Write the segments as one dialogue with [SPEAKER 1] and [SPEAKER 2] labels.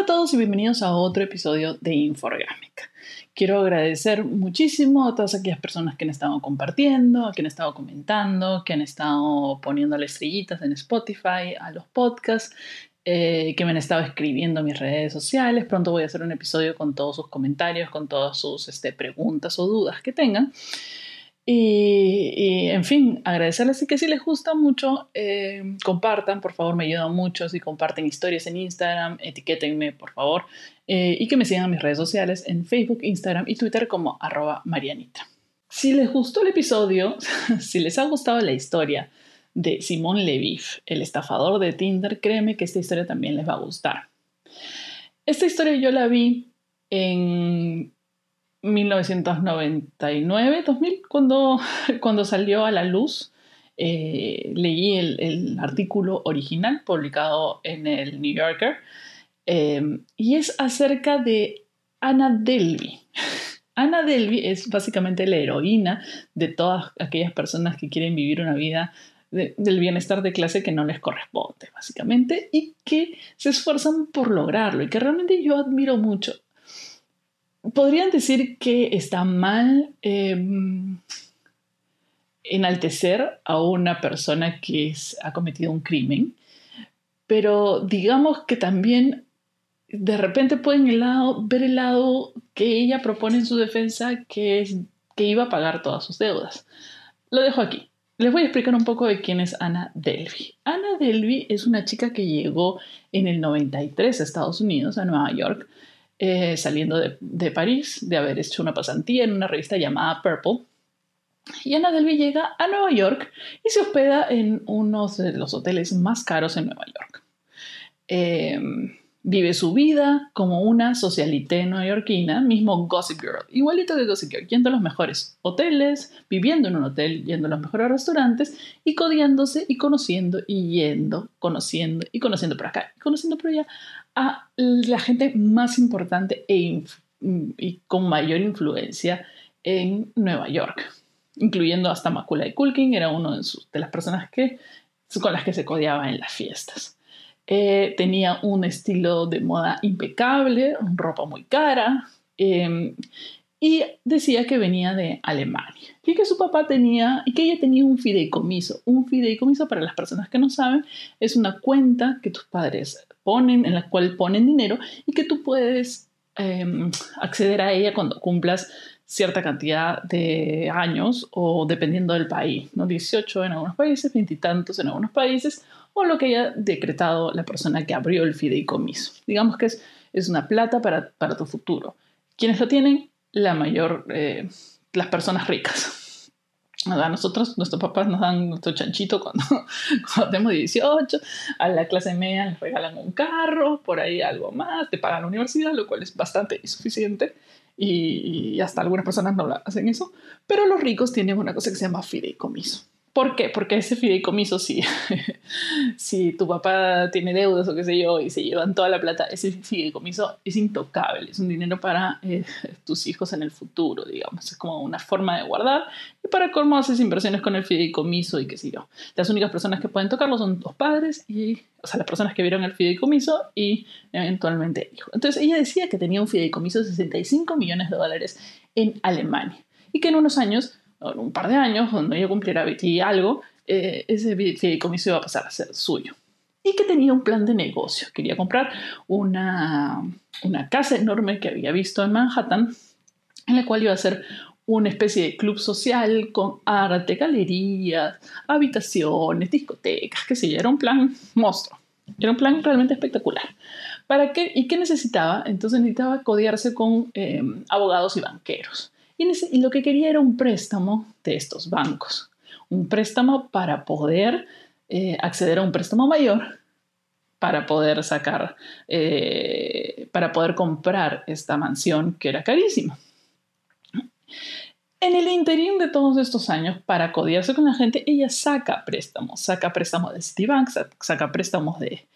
[SPEAKER 1] Hola a todos y bienvenidos a otro episodio de Inforgámica. Quiero agradecer muchísimo a todas aquellas personas que han estado compartiendo, a quienes han estado comentando, que han estado poniéndole estrellitas en Spotify, a los podcasts, eh, que me han estado escribiendo en mis redes sociales. Pronto voy a hacer un episodio con todos sus comentarios, con todas sus este, preguntas o dudas que tengan. Y, en fin, agradecerles y que si les gusta mucho, eh, compartan, por favor, me ayuda mucho. Si comparten historias en Instagram, etiquétenme, por favor. Eh, y que me sigan en mis redes sociales en Facebook, Instagram y Twitter como arroba Marianita. Si les gustó el episodio, si les ha gustado la historia de Simón Levif, el estafador de Tinder, créeme que esta historia también les va a gustar. Esta historia yo la vi en 1999, 2000, cuando, cuando salió a la luz, eh, leí el, artículo original publicado en el New Yorker em, y es acerca de Anna Delvey. Anna Delvey es básicamente la heroína de todas aquellas personas que quieren vivir una vida del bienestar de clase que no les corresponde, básicamente, y que se esfuerzan por lograrlo y que realmente yo admiro mucho podrían decir que está mal em, enaltecer a una persona que ha cometido un crimen, pero digamos que también de repente pueden ver el lado que ella propone en su defensa, que es que iba a pagar todas sus deudas. Lo dejo aquí. Les voy a explicar un poco de quién es Ana Delvey. Ana Delvey es una chica que llegó en el 93 a Estados Unidos, a Nueva York, eh, saliendo de, París, de haber hecho una pasantía en una revista llamada Purple. Y Ana Delvey llega a Nueva York y se hospeda en uno de los hoteles más caros en Nueva York. Em, vive su vida como una socialité neoyorquina, mismo Gossip Girl, igualito que Gossip Girl, yendo a los mejores hoteles, viviendo en un hotel, yendo a los mejores restaurantes y codiándose y conociendo y yendo, conociendo y conociendo por acá y conociendo por allá a la gente más importante e y con mayor influencia en Nueva York, incluyendo hasta Macaulay Culkin, era uno de, de, las personas que, con las que se codiaba en las fiestas. Eh, tenía un estilo de moda impecable, ropa muy cara, em, y decía que venía de Alemania y que su papá tenía y que ella tenía un fideicomiso. Un fideicomiso, para las personas que no saben, es una cuenta que tus padres ponen, en la cual ponen dinero y que tú puedes em, acceder a ella cuando cumplas cierta cantidad de años o dependiendo del país, ¿no? 18 en algunos países, veintitantos en algunos países, o lo que haya decretado la persona que abrió el fideicomiso. Digamos que es, es una plata para, para tu futuro. ¿Quiénes lo tienen? La mayor, eh, las personas ricas. A nosotros, nuestros papás nos dan nuestro chanchito cuando, cuando tenemos 18, a la clase media les regalan un carro, por ahí algo más, te pagan la universidad, lo cual es bastante insuficiente y, hasta algunas personas no hacen eso, pero los ricos tienen una cosa que se llama fideicomiso. ¿Por qué? Porque ese fideicomiso, si, si tu papá tiene deudas o qué sé yo y se llevan toda la plata, ese fideicomiso es intocable, es un dinero para eh, tus hijos en el futuro, digamos. Es como una forma de guardar y para cómo haces inversiones con el fideicomiso y qué sé yo. Las únicas personas que pueden tocarlo son los padres y, o sea, las personas que vieron el fideicomiso y eventualmente el hijo. Entonces ella decía que tenía un fideicomiso de 65 millones de dólares en Alemania y que en unos años un par de años, cuando ella cumpliera 20 y algo, eh, ese fideicomiso iba a pasar a ser suyo. Y que tenía un plan de negocio. Quería comprar una, una casa enorme que había visto en Manhattan, en la cual iba a ser una especie de club social con arte, galerías, habitaciones, discotecas, qué sé yo, era un plan monstruo, era un plan realmente espectacular. ¿Para qué? ¿Y qué necesitaba? Entonces necesitaba codearse con eh, abogados y banqueros. Y, lo que quería era un préstamo de estos bancos, un préstamo para poder eh, acceder a un préstamo mayor, para poder sacar, eh, para poder comprar esta mansión que era carísima. En el interín de todos estos años, para codiarse con la gente, ella saca préstamos, saca préstamos de Citibank, saca préstamos de,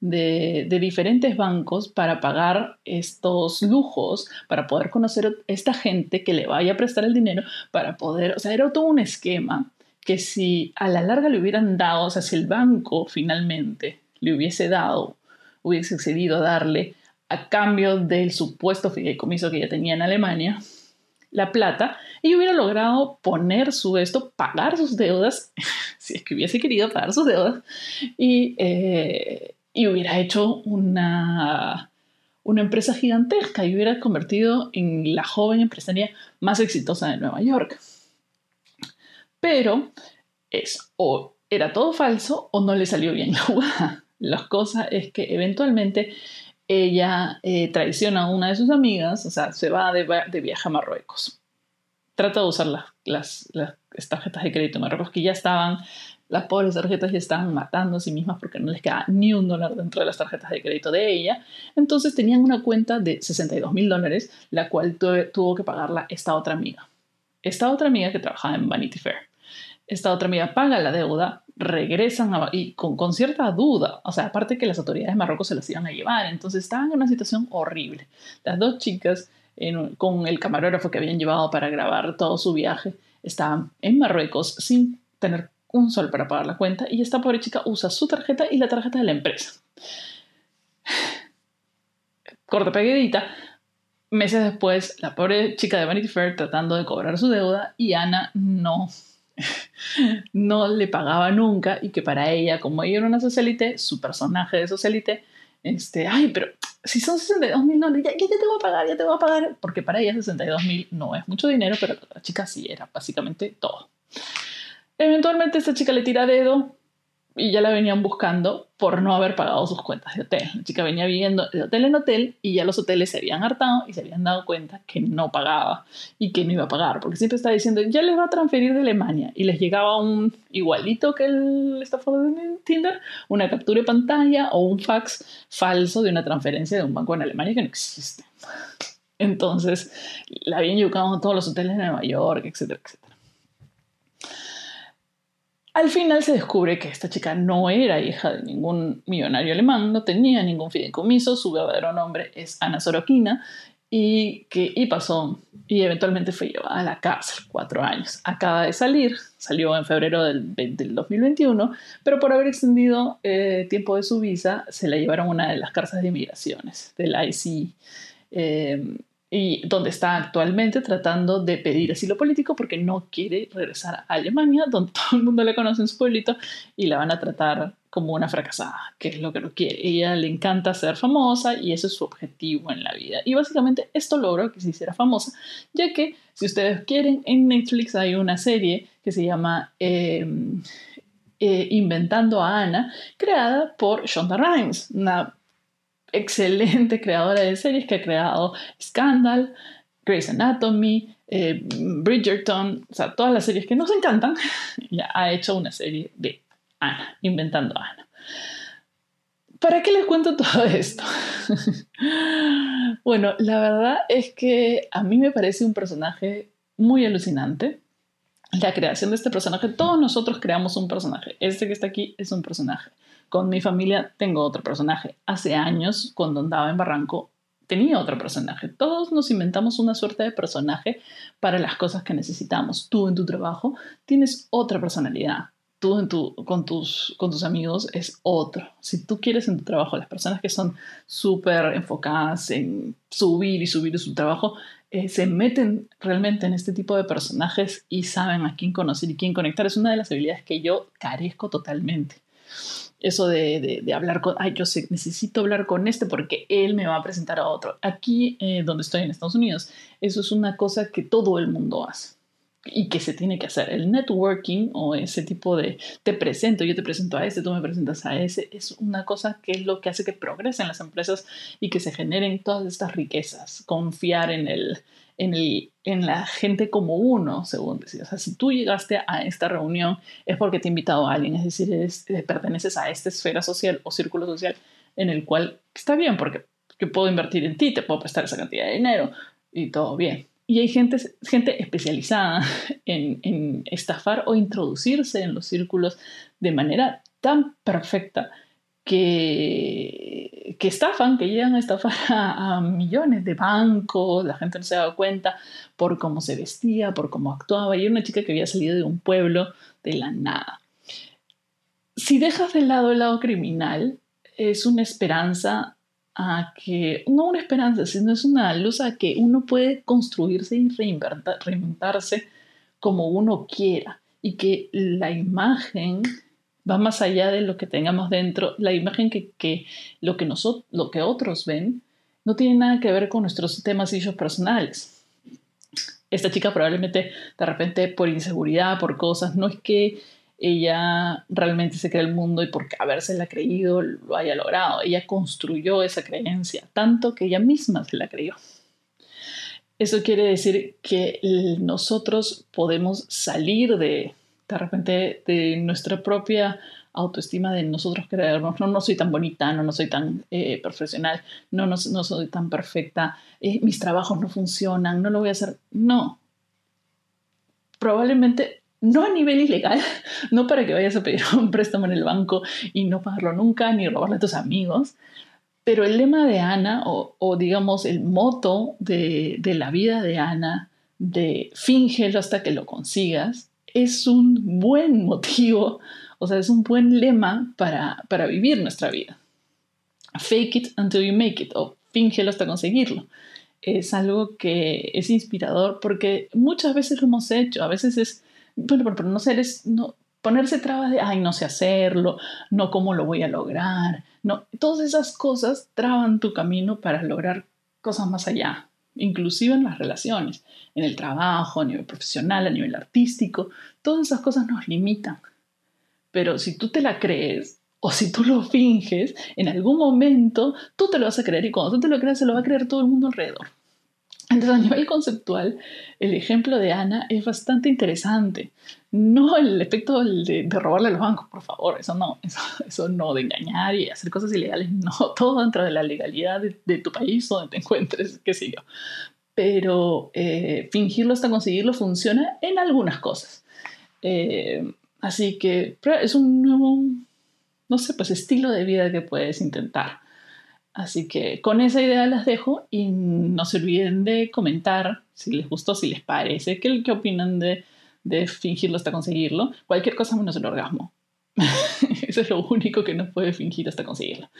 [SPEAKER 1] de, diferentes bancos para pagar estos lujos, para poder conocer a esta gente que le vaya a prestar el dinero, para poder, o sea, era todo un esquema que si a la larga le hubieran dado, o sea, si el banco finalmente le hubiese dado, hubiese accedido a darle a cambio del supuesto fideicomiso que ella tenía en Alemania, la plata, y hubiera logrado poner su esto, pagar sus deudas, si es que hubiese querido pagar sus deudas, y, eh, y hubiera hecho una, una empresa gigantesca y hubiera convertido en la joven empresaria más exitosa de Nueva York. Pero es o era todo falso o no le salió bien la jugada. La cosa es que eventualmente ella eh, traiciona a una de sus amigas, o sea, se va de, viaje a Marruecos. Trata de usar las, tarjetas de crédito de Marruecos que ya estaban, las pobres tarjetas ya estaban matando a sí mismas porque no les quedaba ni un dólar dentro de las tarjetas de crédito de ella. Entonces tenían una cuenta de 62 mil dólares, la cual tuvo que pagarla esta otra amiga. Esta otra amiga que trabajaba en Vanity Fair. Esta otra amiga paga la deuda, regresan y con, cierta duda, o sea, aparte que las autoridades de Marruecos se las iban a llevar, entonces estaban en una situación horrible. Las dos chicas, con el camarógrafo que habían llevado para grabar todo su viaje, estaban en Marruecos sin tener un sol para pagar la cuenta y esta pobre chica usa su tarjeta y la tarjeta de la empresa. Corta pegadita. Meses después, la pobre chica de Vanity Fair tratando de cobrar su deuda y Ana no no le pagaba nunca y que para ella, como ella era una socialite, su personaje de socialite, este, ay, pero si son 62 mil dólares, ya, ya, te voy a pagar, ya te voy a pagar, porque para ella 62 mil no es mucho dinero, pero la chica sí era básicamente todo. Eventualmente esta chica le tira dedo y ya la venían buscando por no haber pagado sus cuentas de hotel. La chica venía viviendo de hotel en hotel y ya los hoteles se habían hartado y se habían dado cuenta que no pagaba y que no iba a pagar, porque siempre estaba diciendo, ya les va a transferir de Alemania y les llegaba un igualito que el estafador de Tinder, una captura de pantalla o un fax falso de una transferencia de un banco en Alemania que no existe. Entonces, la habían llevado a todos los hoteles de Nueva York, etcétera, etcétera. Al final se descubre que esta chica no era hija de ningún millonario alemán, no tenía ningún fideicomiso, su verdadero nombre es Ana Sorokina y que y pasó y eventualmente fue llevada a la cárcel cuatro años. Acaba de salir, salió en febrero del, 2021, pero por haber extendido eh, tiempo de su visa se la llevaron a una de las cárceles de inmigraciones del IC. Eh, y donde está actualmente tratando de pedir asilo político porque no quiere regresar a Alemania, donde todo el mundo le conoce en su pueblito y la van a tratar como una fracasada, que es lo que no quiere. Ella le encanta ser famosa y ese es su objetivo en la vida. Y básicamente esto logró que se hiciera famosa, ya que si ustedes quieren, en Netflix hay una serie que se llama em, eh, Inventando a Ana, creada por Shonda Rhimes, una excelente creadora de series que ha creado Scandal, Grey's Anatomy, eh, Bridgerton, o sea, todas las series que nos encantan, ya ha hecho una serie de Ana, inventando Ana. ¿Para qué les cuento todo esto? bueno, la verdad es que a mí me parece un personaje muy alucinante. La creación de este personaje, todos nosotros creamos un personaje. Este que está aquí es un personaje. Con mi familia tengo otro personaje. Hace años, cuando andaba en Barranco, tenía otro personaje. Todos nos inventamos una suerte de personaje para las cosas que necesitamos. Tú en tu trabajo tienes otra personalidad. Tú en tu, con, tus, con tus amigos es otro. Si tú quieres en tu trabajo, las personas que son súper enfocadas en subir y subir su trabajo, eh, se meten realmente en este tipo de personajes y saben a quién conocer y quién conectar. Es una de las habilidades que yo carezco totalmente eso de, de, hablar con, ay, yo necesito hablar con este porque él me va a presentar a otro. Aquí, eh, donde estoy en Estados Unidos, eso es una cosa que todo el mundo hace y que se tiene que hacer. El networking o ese tipo de te presento, yo te presento a ese, tú me presentas a ese, es una cosa que es lo que hace que progresen las empresas y que se generen todas estas riquezas. Confiar en el, en, la gente como uno, según decía. O sea, si tú llegaste a esta reunión es porque te ha invitado a alguien, es decir, eh, perteneces a esta esfera social o círculo social en el cual está bien, porque yo puedo invertir en ti, te puedo prestar esa cantidad de dinero y todo bien. Y hay gente, gente especializada en estafar o introducirse en los círculos de manera tan perfecta que, estafan, que llegan a estafar a, millones de bancos, la gente no se daba cuenta por cómo se vestía, por cómo actuaba, y era una chica que había salido de un pueblo de la nada. Si dejas de lado el lado criminal, es una esperanza a que, no una esperanza, sino es una luz a que uno puede construirse y reinventarse como uno quiera y que la imagen va más allá de lo que tengamos dentro, la imagen que, lo, que lo que otros ven no tiene nada que ver con nuestros temas y personales. Esta chica probablemente de repente por inseguridad, por cosas, no es que ella realmente se cree el mundo y porque habérsela creído lo haya logrado. Ella construyó esa creencia, tanto que ella misma se la creyó. Eso quiere decir que nosotros podemos salir de, de repente, de nuestra propia autoestima de nosotros creernos, no, no soy tan bonita, no, no soy tan eh, profesional, no, no, no, soy tan perfecta, eh, mis trabajos no funcionan, no lo voy a hacer. No. Probablemente no a nivel ilegal, no para que vayas a pedir un préstamo en el banco y no pagarlo nunca, ni robarle a tus amigos, pero el lema de Ana, o, digamos el moto de, de, la vida de Ana, de fíngelo hasta que lo consigas, es un buen motivo, o sea, es un buen lema para, para vivir nuestra vida. Fake it until you make it, o fíngelo hasta conseguirlo. Es algo que es inspirador porque muchas veces lo hemos hecho, a veces es bueno, pero, no sé, no, ponerse trabas de, ay, no sé hacerlo, no cómo lo voy a lograr, no, todas esas cosas traban tu camino para lograr cosas más allá, inclusive en las relaciones, en el trabajo, a nivel profesional, a nivel artístico, todas esas cosas nos limitan. Pero si tú te la crees o si tú lo finges, en algún momento tú te lo vas a creer y cuando tú te lo creas se lo va a creer todo el mundo alrededor. Entonces, a nivel conceptual, el ejemplo de Ana es bastante interesante. No el efecto de, robarle a los bancos, por favor, eso no, eso, no, de engañar y hacer cosas ilegales, no, todo dentro de la legalidad de, tu país donde te encuentres, qué sé yo. Pero eh, fingirlo hasta conseguirlo funciona en algunas cosas. Eh, así que es un nuevo, no sé, pues estilo de vida que puedes intentar. Así que con esa idea las dejo y no se olviden de comentar si les gustó, si les parece, qué, qué opinan de, de fingirlo hasta conseguirlo. Cualquier cosa menos el orgasmo. Eso es lo único que no puede fingir hasta conseguirlo.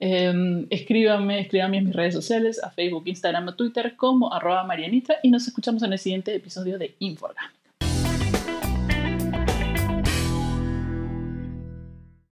[SPEAKER 1] Eh, escríbame, escríbame en mis redes sociales, a Facebook, Instagram Twitter como arroba marianita y nos escuchamos en el siguiente episodio de Inforgámica.